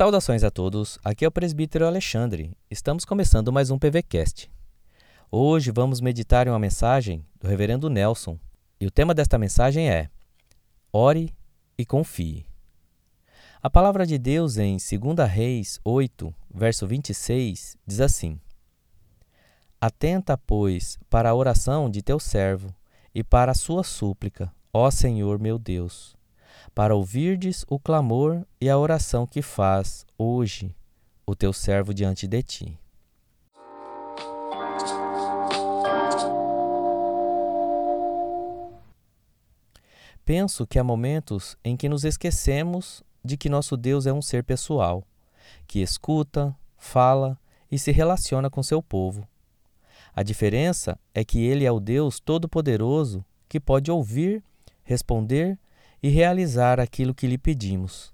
Saudações a todos, aqui é o presbítero Alexandre. Estamos começando mais um PVCast. Hoje vamos meditar em uma mensagem do reverendo Nelson, e o tema desta mensagem é Ore e confie. A palavra de Deus em 2 Reis 8, verso 26, diz assim: Atenta, pois, para a oração de teu servo e para a sua súplica, ó Senhor meu Deus, para ouvirdes o clamor e a oração que faz hoje o teu servo diante de ti. Penso que há momentos em que nos esquecemos de que nosso Deus é um ser pessoal, que escuta, fala e se relaciona com seu povo. A diferença é que ele é o Deus Todo-Poderoso que pode ouvir, responder e realizar aquilo que lhe pedimos.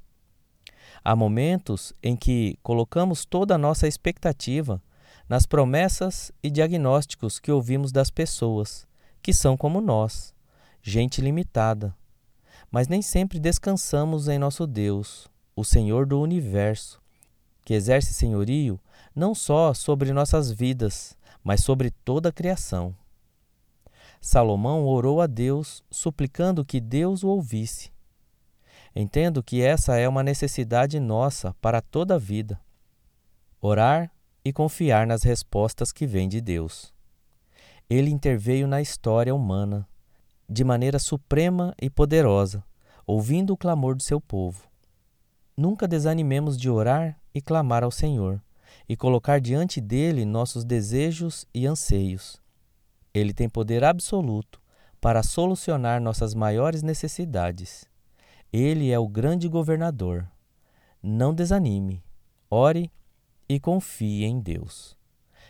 Há momentos em que colocamos toda a nossa expectativa nas promessas e diagnósticos que ouvimos das pessoas, que são como nós, gente limitada, mas nem sempre descansamos em nosso Deus, o Senhor do universo, que exerce senhorio não só sobre nossas vidas, mas sobre toda a criação. Salomão orou a Deus, suplicando que Deus o ouvisse. Entendo que essa é uma necessidade nossa para toda a vida. Orar e confiar nas respostas que vêm de Deus. Ele interveio na história humana de maneira suprema e poderosa, ouvindo o clamor do seu povo. Nunca desanimemos de orar e clamar ao Senhor, e colocar diante dele nossos desejos e anseios. Ele tem poder absoluto para solucionar nossas maiores necessidades. Ele é o grande governador. Não desanime, ore e confie em Deus.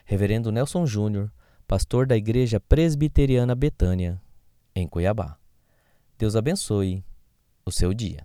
Reverendo Nelson Júnior, pastor da Igreja Presbiteriana Betânia em Cuiabá. Deus abençoe o seu dia.